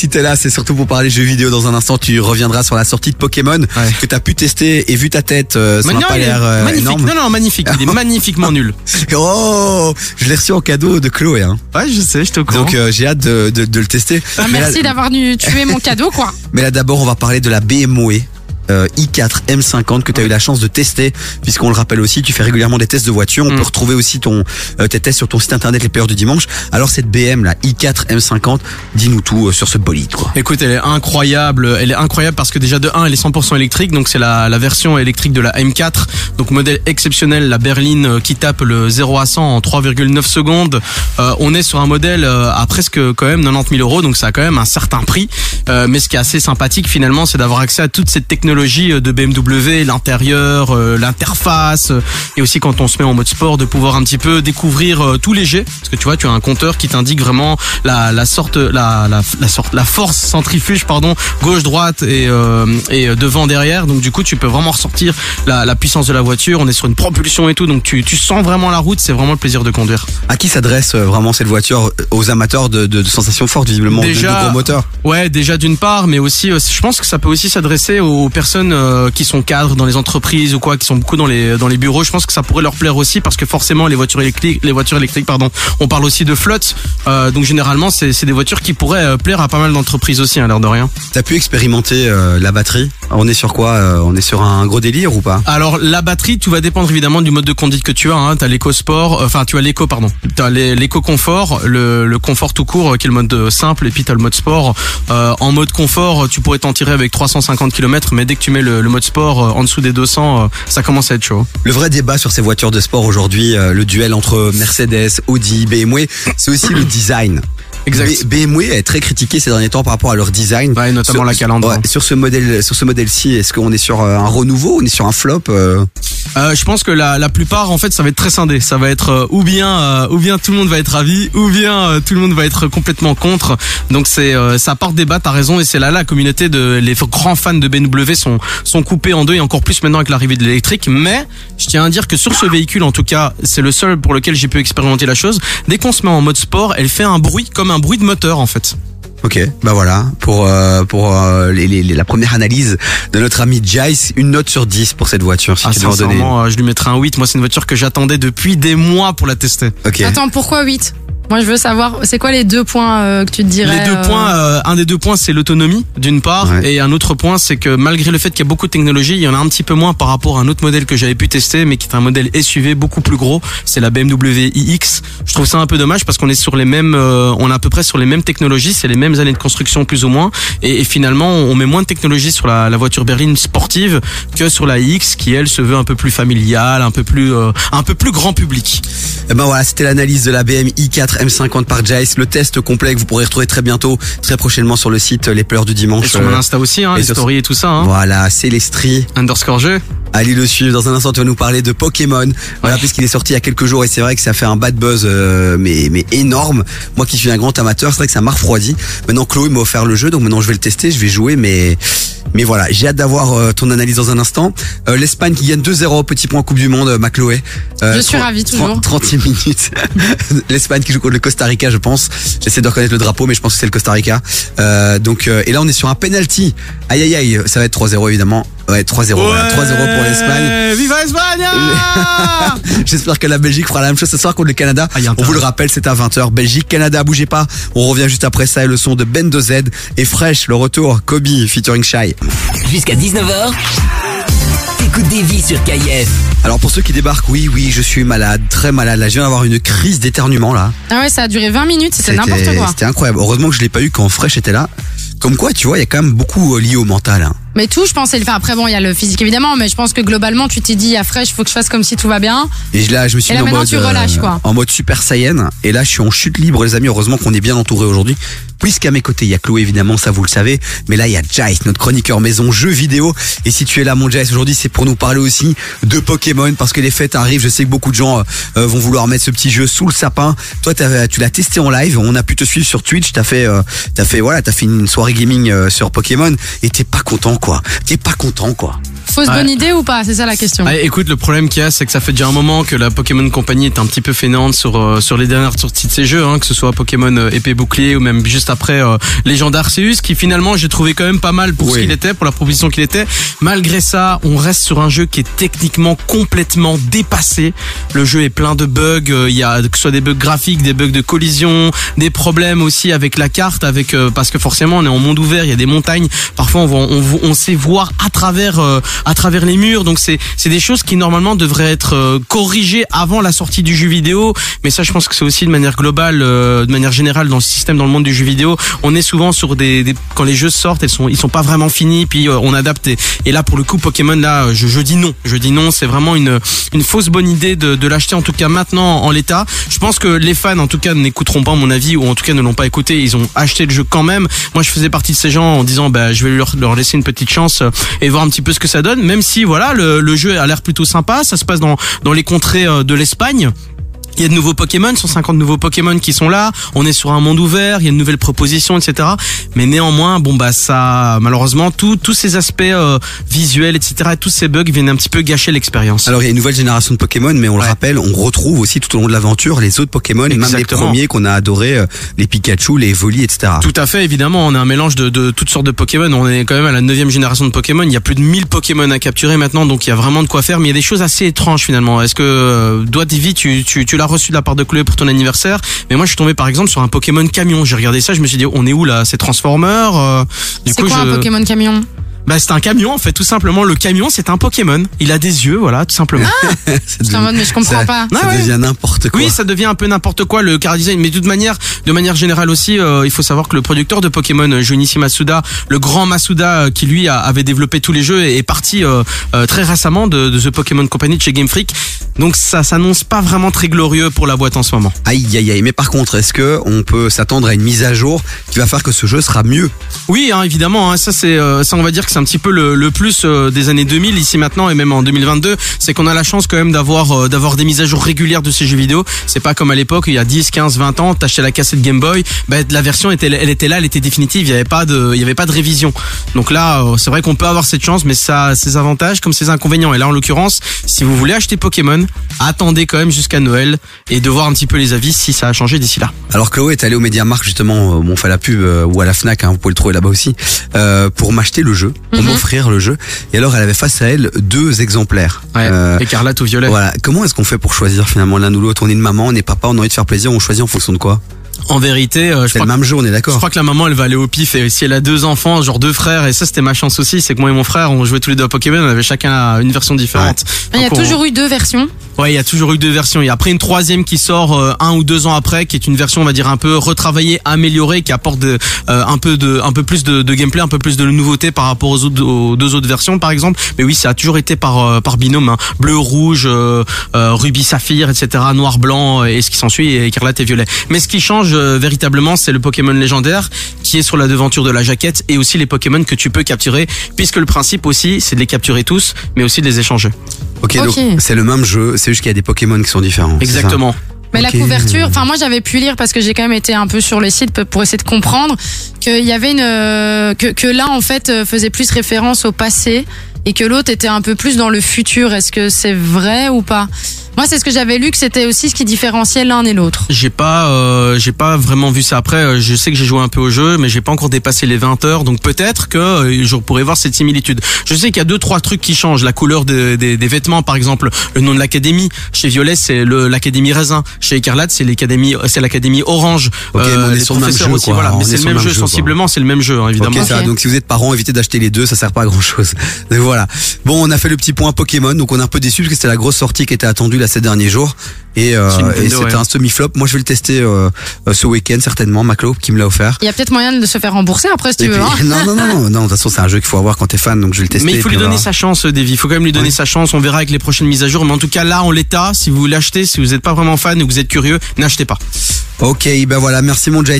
si t'es là, c'est surtout pour parler jeux vidéo dans un instant. Tu reviendras sur la sortie de Pokémon que t'as pu tester et vu ta tête, euh, ça non, pas il est l'air euh, magnifique. énorme. Non, non, magnifique. Il est magnifiquement nul. Oh, je l'ai reçu en cadeau de Chloé. Hein. Ouais, je sais, je te comprends. Donc euh, j'ai hâte de, de, de le tester. Ah, merci d'avoir tué mon cadeau, quoi. mais là d'abord, on va parler de la BMW. Euh, i4 M50 que tu as eu la chance de tester puisqu'on le rappelle aussi tu fais régulièrement des tests de voiture on Mm. peut retrouver aussi ton euh, tes tests sur ton site internet les players du dimanche alors cette BM là i4 M50 dis-nous tout euh, sur ce bolide quoi Écoute, elle est incroyable. Elle est incroyable parce que déjà de 1, elle est 100% électrique. Donc c'est la, la version électrique de la M4. Donc modèle exceptionnel, la berline euh, qui tape le 0 à 100 en 3,9 secondes. Euh, on est sur un modèle euh, à presque quand même 90 000 euros. Donc ça a quand même un certain prix. Euh, mais ce qui est assez sympathique finalement, c'est d'avoir accès à toute cette technologie euh, de BMW, l'intérieur, euh, l'interface. euh, et aussi quand on se met en mode sport, de pouvoir un petit peu découvrir les jets. Parce que tu vois, tu as un compteur qui t'indique vraiment la, la sorte, la, la, la sorte, la force centrifuge, pardon, gauche, droite et, euh, et devant, derrière. Donc du coup, tu peux vraiment ressortir la, la puissance de la voiture. On est sur une propulsion et tout, donc tu, tu sens vraiment la route. C'est vraiment le plaisir de conduire. à qui s'adresse vraiment cette voiture aux amateurs de, de, de sensations fortes visiblement de- Déjà- de, gros moteurs? Ouais, déjà d'une part, mais aussi, je pense que ça peut aussi s'adresser aux personnes euh, qui sont cadres dans les entreprises ou quoi, qui sont beaucoup dans les dans les bureaux. Je pense que ça pourrait leur plaire aussi parce que forcément les voitures électriques, les voitures électriques, pardon, on parle aussi de flotte. Euh, donc généralement, c'est c'est des voitures qui pourraient euh, plaire à pas mal d'entreprises aussi, à l'air de rien. T'as pu expérimenter euh, la batterie? On est sur quoi On est sur un gros délire ou pas? Alors la batterie, tout va dépendre évidemment du mode de conduite que tu as. Hein. T'as l'éco sport, enfin tu as l'éco pardon. T'as l'éco confort, le, le confort tout court qui est le mode simple, et puis t'as le mode sport. En mode confort, tu pourrais t'en tirer avec 350 km, mais dès que tu mets le, le mode sport euh, en dessous des 200, euh, ça commence à être chaud. Le vrai débat sur ces voitures de sport aujourd'hui, euh, le duel entre Mercedes, Audi, BMW, c'est aussi le design. Exact. BMW est très critiqué ces derniers temps par rapport à leur design. Ouais, notamment Sur- la calandre. ouais, sur ce modèle, sur ce modèle-ci, est-ce qu'on est sur un renouveau On est sur un flop euh? Euh, je pense que la, la plupart, en fait, ça va être très scindé. Ça va être euh, ou bien, euh, ou bien tout le monde va être ravi, ou bien euh, tout le monde va être complètement contre. Donc c'est, euh, ça part débat. T'as raison, et c'est là la communauté de les grands fans de BMW sont sont coupés en deux et encore plus maintenant avec l'arrivée de l'électrique. Mais je tiens à dire que sur ce véhicule, en tout cas, c'est le seul pour lequel j'ai pu expérimenter la chose. Dès qu'on se met en mode sport, elle fait un bruit comme un bruit de moteur, en fait. Ok, bah voilà, pour euh, pour euh, les, les- les- la première analyse de notre ami Jace, une note sur 10 pour cette voiture, si Ah, tu sincèrement, euh, je lui mettrai un 8. Moi, c'est une voiture que j'attendais depuis des mois pour la tester. Ok. Attends, pourquoi 8 Moi, je veux savoir, c'est quoi les deux points euh, que tu te dirais Les deux euh, points, euh, un des deux points, c'est l'autonomie, d'une part, Ouais. et un autre point, c'est que malgré le fait qu'il y a beaucoup de technologie, il y en a un petit peu moins par rapport à un autre modèle que j'avais pu tester, mais qui est un modèle SUV beaucoup plus gros. C'est la BMW iX. Je trouve ça un peu dommage parce qu'on est sur les mêmes, euh, on est à peu près sur les mêmes technologies, c'est les mêmes années de construction plus ou moins, et, et finalement, on met moins de technologie sur la, la voiture berline sportive que sur la iX, qui elle se veut un peu plus familiale, un peu plus, euh, un peu plus grand public. Eh ben voilà, c'était l'analyse de la BM i4 M50 par Jace. Le test complet que vous pourrez retrouver très bientôt, très prochainement sur le site Les Pleurs du Dimanche. Et sur mon Euh, Insta aussi, hein, et les stories et tout ça, hein. Voilà, Célestri. Underscore jeu. Allez le suivre. Dans un instant, tu vas nous parler de Pokémon. Voilà, Ouais. puisqu'il est sorti il y a quelques jours et c'est vrai que ça fait un bad buzz, euh, mais mais énorme. Moi qui suis un grand amateur, c'est vrai que ça m'a refroidi. Maintenant, Chloé m'a offert le jeu, donc maintenant je vais le tester, je vais jouer, mais mais voilà, j'ai hâte d'avoir euh, ton analyse dans un instant. Euh, L'Espagne qui gagne 2-0, petit point Coupe du Monde, euh, ma Chloé. Euh, Je suis 30 ravie, toujours. 30 minutes. L'Espagne qui joue contre le Costa Rica, je pense. J'essaie de reconnaître le drapeau, mais je pense que c'est le Costa Rica. Euh, donc, euh, et là, on est sur un penalty. Aïe, aïe, aïe. Ça va être 3-0, évidemment. Ouais, 3-0. voilà. 3-0 pour l'Espagne. Viva Espagne J'espère que la Belgique fera la même chose ce soir contre le Canada. Ah, on vous le rappelle, c'est à 20h. Belgique, Canada, bougez pas. On revient juste après ça et le son de Ben de Z et Fresh, le retour. Kobe featuring Shy. Jusqu'à 19h, vies sur KIF. Alors pour ceux qui débarquent, oui, oui, je suis malade, très malade. Là, je viens d'avoir une crise d'éternuement là. Ah ouais, ça a duré 20 minutes, c'était C'était- n'importe quoi. C'était incroyable. Heureusement que je l'ai pas eu quand Fresh était là. Comme quoi, tu vois, il y a quand même beaucoup euh, lié au mental. hein. Mais tout, je pense, enfin, après bon, il y a le physique évidemment, mais je pense que globalement, tu t'es dit à fraîche, faut que je fasse comme si tout va bien. Et là, je me suis Et là, mis en mode, tu relâches, quoi. en mode super saiyan. Et là, je suis en chute libre, les amis. Heureusement qu'on est bien entouré aujourd'hui. Puisqu'à mes côtés, il y a Chloé, évidemment, ça vous le savez. Mais là, il y a Jace, notre chroniqueur maison jeux vidéo. Et si tu es là, mon Jace, aujourd'hui, c'est pour nous parler aussi de Pokémon. Parce que les fêtes arrivent. Je sais que beaucoup de gens euh, vont vouloir mettre ce petit jeu sous le sapin. Toi, t'as- tu l'as testé en live. On a pu te suivre sur Twitch. T'as fait, euh, t'as fait, voilà, t'as fait une soirée gaming euh, sur Pokémon. Et t'es pas content quoi. T'es pas content, quoi. Fausse Ouais. bonne idée ou pas? C'est ça la question. Écoute, le problème qu'il y a, c'est que ça fait déjà un moment que la Pokémon Company est un petit peu fainéante sur euh, sur les dernières sorties de ces jeux, hein, que ce soit Pokémon euh, épée bouclier ou même juste après euh, Légende Arceus, qui finalement j'ai trouvé quand même pas mal pour ce qu'il était, pour la proposition qu'il était. Malgré ça, on reste sur un jeu qui est techniquement complètement dépassé. Le jeu est plein de bugs. euh, Il y a que ce soit des bugs graphiques, des bugs de collision, des problèmes aussi avec la carte, avec euh, parce que forcément on est en monde ouvert, il y a des montagnes. Parfois on, voit- on, vo- on sait voir à travers euh, à travers les murs. Donc c'est c'est des choses qui normalement devraient être euh, corrigées avant la sortie du jeu vidéo. Mais ça, je pense que c'est aussi de manière globale, euh, de manière générale dans le système, dans le monde du jeu vidéo. On est souvent sur des, des- quand les jeux sortent, elles sont ils sont pas vraiment finis, puis euh, on adapte. Et, et là pour le coup Pokémon là, je, je dis non, je dis non. C'est vraiment une une fausse bonne idée de, de l'acheter en tout cas maintenant en l'état. Je pense que les fans en tout cas n'écouteront pas mon avis ou en tout cas ne l'ont pas écouté. Ils ont acheté le jeu quand même. Moi je faisais partie de ces gens en disant bah je vais leur, leur laisser une petite chance euh, et voir un petit peu ce que ça donne. Même si voilà le, jeu a l'air plutôt sympa. Ça se passe dans dans les contrées euh, de l'Espagne. Il y a de nouveaux Pokémon, 150 nouveaux Pokémon qui sont là. On est sur un monde ouvert, il y a de nouvelles propositions, etc. Mais néanmoins, bon bah ça, malheureusement, tout- tous ces aspects euh, visuels, etc. Tous ces bugs viennent un petit peu gâcher l'expérience. Alors il y a une nouvelle génération de Pokémon, mais on le rappelle, on retrouve aussi tout au long de l'aventure les autres Pokémon, et même les Exactement. premiers qu'on a adorés, euh, les Pikachu, les Evoli, etc. Tout à fait, évidemment, on a un mélange de, de toutes sortes de Pokémon. On est quand même à la neuvième génération de Pokémon. Il y a plus de 1000 Pokémon à capturer maintenant, donc il y a vraiment de quoi faire. Mais il y a des choses assez étranges finalement. Est-ce que euh, Doigt Divi, tu, tu, tu l'as reçu de la part de Chloé pour ton anniversaire Mais moi, je suis tombé par exemple sur un Pokémon camion. J'ai regardé ça, je me suis dit, on est où là? C'est Transformer euh, Du C'est coup, quoi je... un Pokémon camion? Bah, c'est un camion en fait, tout simplement. Le camion, c'est un Pokémon. Il a des yeux, voilà, tout simplement. Ça Je en mode, mais je comprends ça- pas. Ça Ah ouais. devient n'importe quoi. Oui, ça devient un peu n'importe quoi le car design, mais de toute manière, de manière générale aussi, euh, il faut savoir que le producteur de Pokémon, euh, Junichi Masuda, le grand Masuda euh, qui lui a- avait développé tous les jeux, est parti euh, euh, très récemment de, de The Pokémon Company de chez Game Freak. Donc ça s'annonce pas vraiment très glorieux pour la boîte en ce moment. Aïe aïe aïe. Mais par contre, est-ce que on peut s'attendre à une mise à jour qui va faire que ce jeu sera mieux? Oui, hein, évidemment, hein, ça c'est euh, ça on va dire que c'est un petit peu le, le plus euh, des années 2000 ici maintenant et même en 2022, c'est qu'on a la chance quand même d'avoir euh, d'avoir des mises à jour régulières de ces jeux vidéo. C'est pas comme à l'époque il y a 10, 15, 20 ans, t'achetais la cassette Game Boy, bah, la version était elle était là, elle était définitive, il y avait pas de il y avait pas de révision. Donc là, euh, c'est vrai qu'on peut avoir cette chance mais ça a ses avantages comme ses inconvénients et là en l'occurrence, si vous voulez acheter Pokémon, attendez quand même jusqu'à Noël et de voir un petit peu les avis si ça a changé d'ici là. Alors Chloé est allée au MediaMarkt justement, on fait la pub ou à la Fnac, hein, vous pouvez le trouver là-bas aussi, euh, pour m'acheter le jeu, pour Mhm. m'offrir le jeu. Et alors elle avait face à elle deux exemplaires. Ouais, Euh, écarlate ou violet. voilà. Comment est-ce qu'on fait pour choisir finalement l'un ou l'autre? On est une maman, on est papa, on a envie de faire plaisir, on choisit en fonction de quoi? En vérité, euh, je crois le même jeu, on est Je crois que la maman elle va aller au pif et si elle a deux enfants, genre deux frères et ça c'était ma chance aussi, c'est que moi et mon frère on jouait tous les deux à Pokémon, on avait chacun une version différente. Il y a on- toujours eu deux versions. Ouais, il y a toujours eu deux versions. Il y a après une troisième qui sort euh, un ou deux ans après, qui est une version on va dire un peu retravaillée, améliorée, qui apporte de, euh, un peu de, un peu plus de, de gameplay, un peu plus de nouveauté par rapport aux, autres, aux deux autres versions par exemple. Mais oui, ça a toujours été par euh, par binôme, hein. bleu, rouge, euh, euh, rubis, saphir, etc., noir, blanc et ce qui s'ensuit, et écarlate et violet. Mais ce qui change euh, véritablement, c'est le Pokémon légendaire qui est sur la devanture de la jaquette et aussi les Pokémon que tu peux capturer, puisque le principe aussi c'est de les capturer tous, mais aussi de les échanger. Ok, Ok. donc c'est le même jeu, c'est juste qu'il y a des Pokémon qui sont différents. Exactement. Mais la couverture, enfin moi j'avais pu lire parce que j'ai quand même été un peu sur les sites pour essayer de comprendre qu'il y avait une euh, que que l'un en fait euh, faisait plus référence au passé et que l'autre était un peu plus dans le futur. Est-ce que c'est vrai ou pas? Moi c'est ce que j'avais lu que c'était aussi ce qui différenciait l'un et l'autre. J'ai pas, euh, j'ai pas vraiment vu ça après. Euh, Je sais que j'ai joué un peu au jeu, mais j'ai pas encore dépassé les 20 heures. Donc peut-être que euh, je pourrais voir cette similitude. Je sais qu'il y a deux trois trucs qui changent. La couleur de- des- des vêtements, par exemple, le nom de l'académie. Chez Violet, c'est le- l'académie Raisin. Chez Écarlate, c'est l'académie, c'est l'académie Orange. Ok, mais on est sur le même jeu, aussi, quoi. voilà. On Mais est c'est le même jeu. Sensiblement, c'est le même jeu, hein, évidemment. Ok, ça, donc si vous êtes parents, évitez d'acheter les deux, ça sert pas à grand chose. Donc voilà. Bon, on a fait le petit point Pokémon, donc on est un peu déçus parce que c'était la grosse sortie qui était attendue là ces derniers jours. Et, euh, et c'était ouais. un semi-flop. Moi, je vais le tester euh, euh, ce week-end certainement. Maclo qui me l'a offert. Il y a peut-être moyen de se faire rembourser après si tu Et veux. puis- hein. non, non, non, non, non. De toute façon, c'est un jeu qu'il faut avoir quand t'es fan, donc je vais le tester. Mais il faut lui on donner sa chance, Davy. Il faut quand même lui donner Oui. sa chance. On verra avec les prochaines mises à jour. Mais en tout cas, là, en l'état, si vous l'achetez, si vous n'êtes pas vraiment fan et que vous êtes curieux, n'achetez pas. Ok, ben voilà. Merci mon Jay.